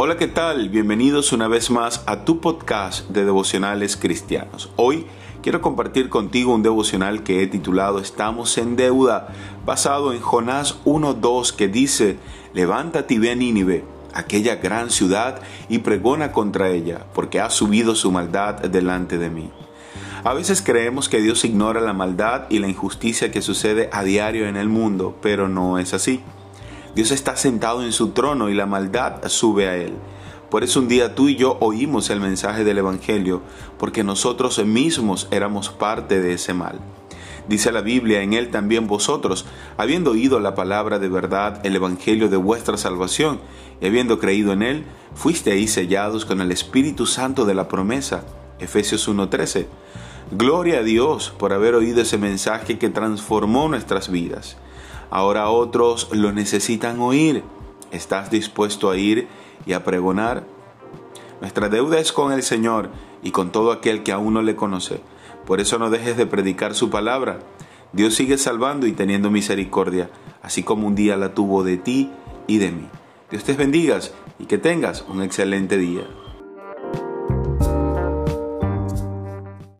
Hola, ¿qué tal? Bienvenidos una vez más a tu podcast de devocionales cristianos. Hoy quiero compartir contigo un devocional que he titulado Estamos en deuda, basado en Jonás 1.2 que dice, levántate y ve a Nínive, aquella gran ciudad, y pregona contra ella, porque ha subido su maldad delante de mí. A veces creemos que Dios ignora la maldad y la injusticia que sucede a diario en el mundo, pero no es así. Dios está sentado en su trono y la maldad sube a él. Por eso un día tú y yo oímos el mensaje del Evangelio, porque nosotros mismos éramos parte de ese mal. Dice la Biblia, en él también vosotros, habiendo oído la palabra de verdad, el Evangelio de vuestra salvación, y habiendo creído en él, fuisteis sellados con el Espíritu Santo de la promesa. Efesios 1:13. Gloria a Dios por haber oído ese mensaje que transformó nuestras vidas. Ahora otros lo necesitan oír. ¿Estás dispuesto a ir y a pregonar? Nuestra deuda es con el Señor y con todo aquel que aún no le conoce. Por eso no dejes de predicar su palabra. Dios sigue salvando y teniendo misericordia, así como un día la tuvo de ti y de mí. Dios te bendiga y que tengas un excelente día.